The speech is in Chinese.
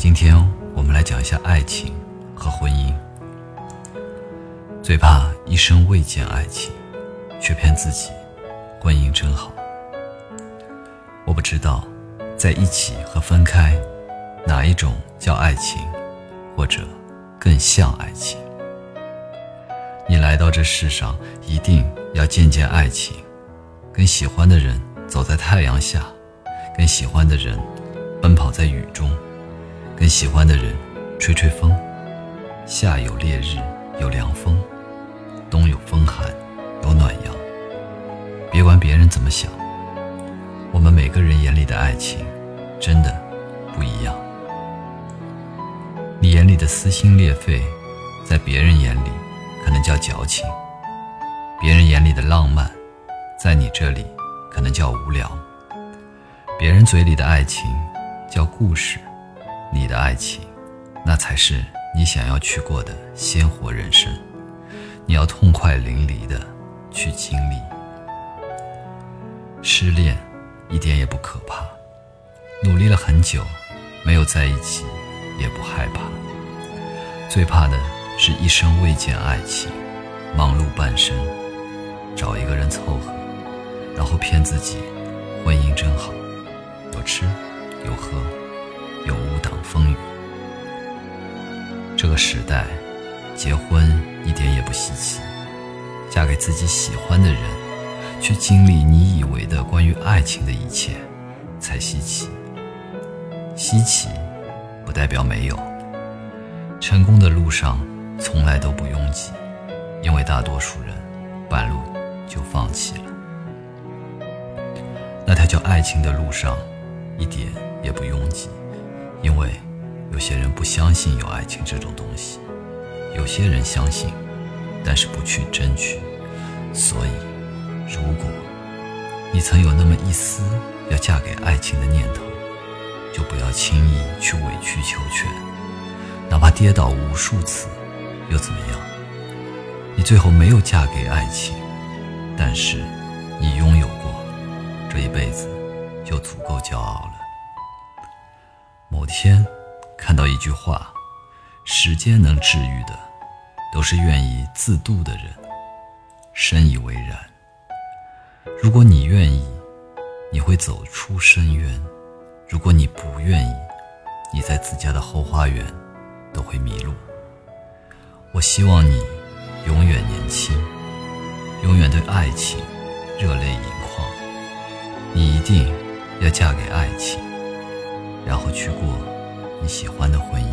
今天我们来讲一下爱情和婚姻。最怕一生未见爱情，却骗自己婚姻真好。我不知道，在一起和分开，哪一种叫爱情，或者更像爱情？你来到这世上，一定要见见爱情，跟喜欢的人走在太阳下，跟喜欢的人奔跑在雨中，跟喜欢的人吹吹风。夏有烈日，有凉风；冬有风寒，有暖阳。别管别人怎么想，我们每个人眼里的爱情，真的不一样。你眼里的撕心裂肺，在别人眼里。可能叫矫情，别人眼里的浪漫，在你这里可能叫无聊。别人嘴里的爱情叫故事，你的爱情，那才是你想要去过的鲜活人生。你要痛快淋漓的去经历。失恋一点也不可怕，努力了很久，没有在一起也不害怕。最怕的。是一生未见爱情，忙碌半生，找一个人凑合，然后骗自己，婚姻真好，有吃有喝，有无挡风雨。这个时代，结婚一点也不稀奇，嫁给自己喜欢的人，去经历你以为的关于爱情的一切，才稀奇。稀奇，不代表没有。成功的路上。从来都不拥挤，因为大多数人半路就放弃了。那条叫爱情的路上，一点也不拥挤，因为有些人不相信有爱情这种东西，有些人相信，但是不去争取。所以，如果你曾有那么一丝要嫁给爱情的念头，就不要轻易去委曲求全，哪怕跌倒无数次。又怎么样？你最后没有嫁给爱情，但是你拥有过，这一辈子就足够骄傲了。某天看到一句话：时间能治愈的，都是愿意自渡的人。深以为然。如果你愿意，你会走出深渊；如果你不愿意，你在自家的后花园都会迷路。我希望你永远年轻，永远对爱情热泪盈眶。你一定要嫁给爱情，然后去过你喜欢的婚姻。